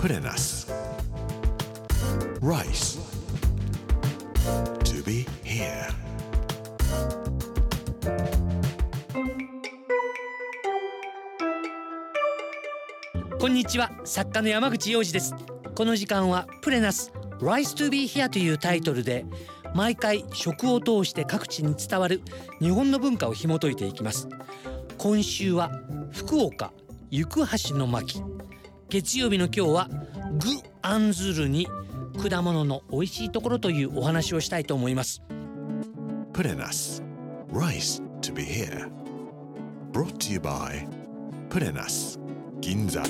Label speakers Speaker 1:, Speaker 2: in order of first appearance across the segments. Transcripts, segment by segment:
Speaker 1: Put in us. Rice. To be here.
Speaker 2: こんにちは作家の山口洋二ですこの時間はプレナス Rise to be here というタイトルで毎回食を通して各地に伝わる日本の文化を紐解いていきます今週は福岡行橋の巻月曜日の今日は具案ずるに果物の美味しいところというお話をしたいと思います
Speaker 1: Put in us. Rice to be here. Brought to you by Put in us. Ginza.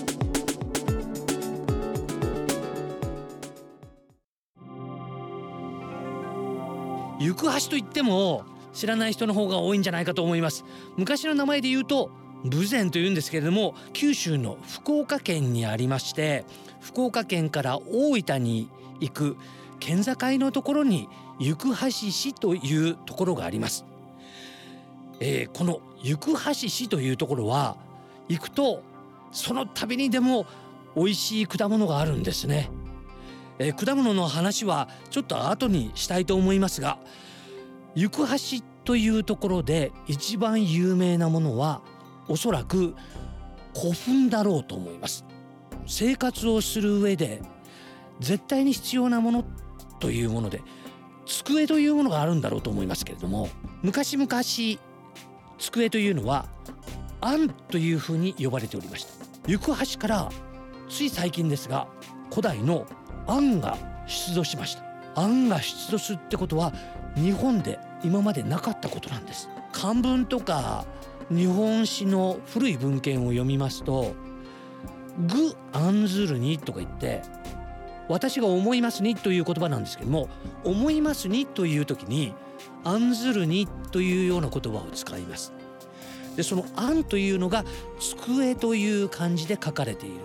Speaker 2: 行橋といっても知らない人の方が多いんじゃないかと思います昔の名前で言うと豊前というんですけれども九州の福岡県にありまして福岡県から大分に行く県境のところに行橋市というところがあります、えーこの行橋市というところは行くとその度にでも美味しい果物があるんですね、えー果物の話はちょっと後にしたいと思いますが行橋というところで一番有名なものはおそらく古墳だろうと思います。生活をする上で絶対に必要なものというもので机というものがあるんだろうと思いますけれども昔々机というのは案というふうに呼ばれておりました。行橋からつい最近ですが古代の案が出土しました。案が出土するってことは日本で今までなかったことなんです。漢文とか日本史の古い文献を読みますと「具案ずるに」とか言って私が思いますにという言葉なんですけども思いますにという時に案ずるにというような言葉を使います。でその案というのが机という漢字で書かれている。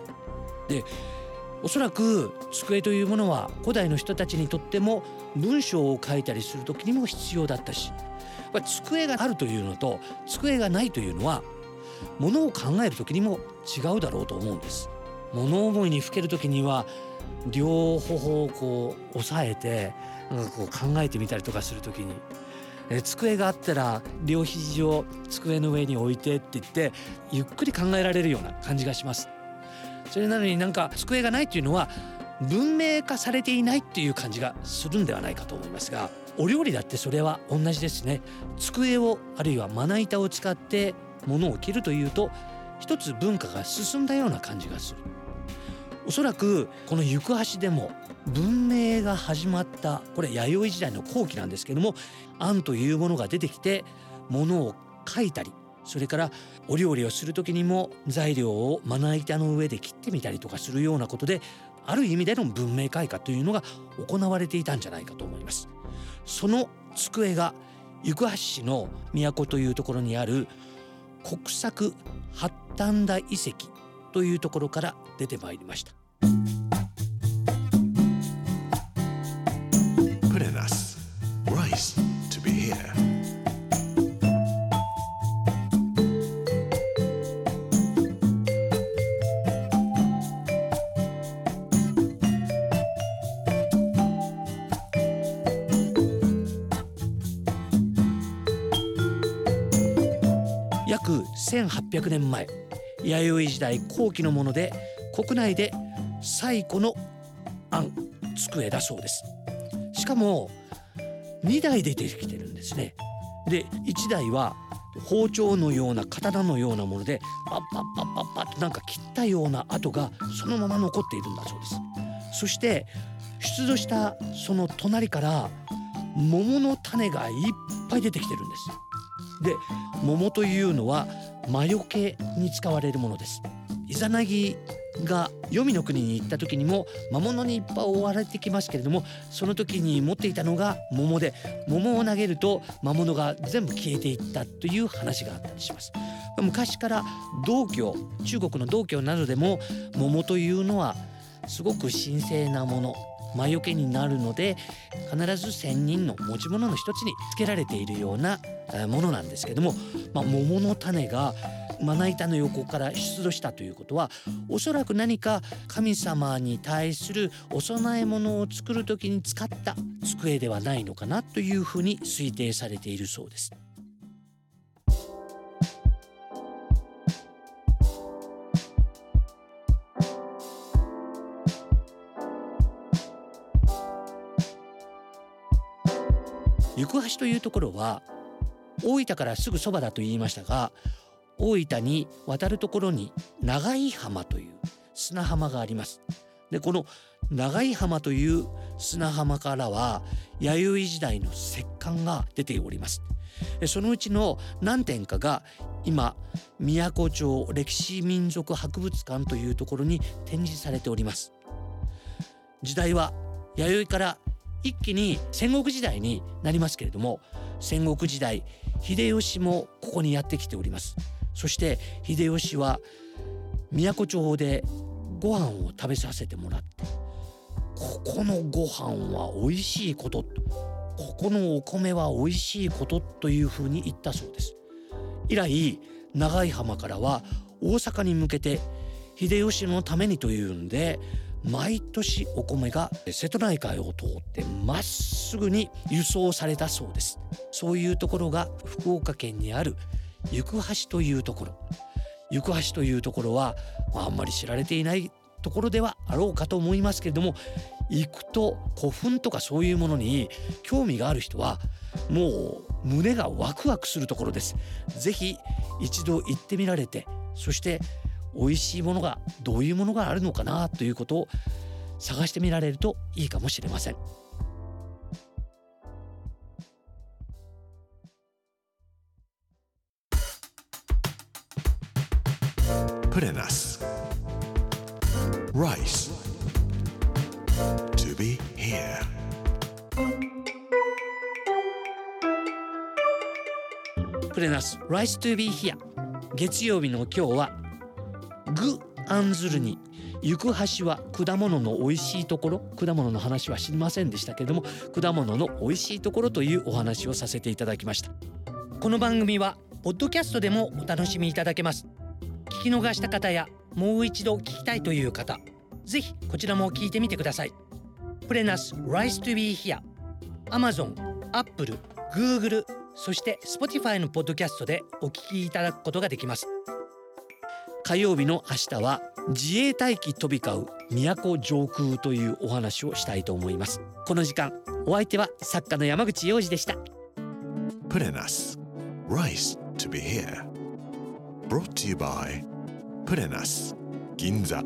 Speaker 2: でおそらく机というものは古代の人たちにとっても文章を書いたりする時にも必要だったしぱり机があるというのと机がないというのはものを考える時にも違うだろうと思うんです。物思いにふける時には両頬をこう押さえてなんかこう考えてみたりとかする時に。え机があったら両肘を机の上に置いてって言ってゆっくり考えられるような感じがします。それなのになんか机がないっていうのは文明化されていないっていう感じがするんではないかと思いますがお料理だってそれは同じですね。机をあるいはまな板を使って物を切るというと一つ文化が進んだような感じがする。おそらくこの行橋でも文明が始まったこれ弥生時代の後期なんですけども案というものが出てきて物を書いたりそれからお料理をする時にも材料をまな板の上で切ってみたりとかするようなことである意味での文明開化というのが行われていたんじゃないかと思います。その机が行橋市の都というところにある国策八反田遺跡というところから出てまいりました。約1800年前弥生時代後期のもので国内で最古の案机だそうです。しかも2台で出てきてるんですね。で1台は包丁のような刀のようなものでパッパッパッパッパッとなんか切ったような跡がそのまま残っているんだそうです。そして出土したその隣から桃の種がいっぱい出てきてるんです。で桃というのは魔除けに使われるものです。イザナギが黄泉の国に行った時にも魔物にいっぱい追われてきますけれどもその時に持っていたのが桃で桃を投げると魔物が全部消えていったという話があったりします。昔から道教中国の道教などでも桃というのはすごく神聖なもの。魔除けになるので必ず仙人の持ち物の一つにつけられているようなものなんですけども、まあ、桃の種がまな板の横から出土したということはおそらく何か神様に対するお供え物を作る時に使った机ではないのかなというふうに推定されているそうです。行橋というところは大分からすぐそばだと言いましたが大分に渡るところに長井浜という砂浜があります。でこの長井浜という砂浜からは弥生時代の石棺が出ております。そのうちの何点かが今宮古町歴史民族博物館というところに展示されております。時代は弥生から一気に戦国時代になりますけれども戦国時代秀吉もここにやってきております。そして秀吉は宮古町でご飯を食べさせてもらってここのご飯は美味しいことここのお米は美味しいことというふうに言ったそうです。以来長井浜からは大阪に向けて秀吉のためにというんで毎年お米が瀬戸内海を通ってまっすぐに輸送されたそうです。そういうところが福岡県にある行橋というところ。行橋というところは、まあ、あんまり知られていないところではあろうかと思いますけれども行くと古墳とかそういうものに興味がある人はもう胸がワクワクするところです。ぜひ一度行ってみられてそして美味しいものがどういうものがあるのかなということを探してみられるといいかもしれません。
Speaker 1: プレナス Rice. To be here.
Speaker 2: プレナス Rice to be here. 月曜日の今日は具案ずるに行く橋は果物の美味しいところ果物の話は知りませんでしたけれども果物の美味しいところというお話をさせていただきました。この番組はポッドキャストでもお楽しみいただけます。聞き逃した方やもう一度聞きたいという方ぜひこちらも聞いてみてください。プレナス Rise to be here Amazon、Apple、Google そして Spotify のポッドキャストでお聞きいただくことができます。火曜日の明日は自衛隊機飛び交う都上空というお話をしたいと思います。この時間お相手は作家の山口洋二でした。
Speaker 1: プレナス Rice to be here. Brought to you by プレナス銀座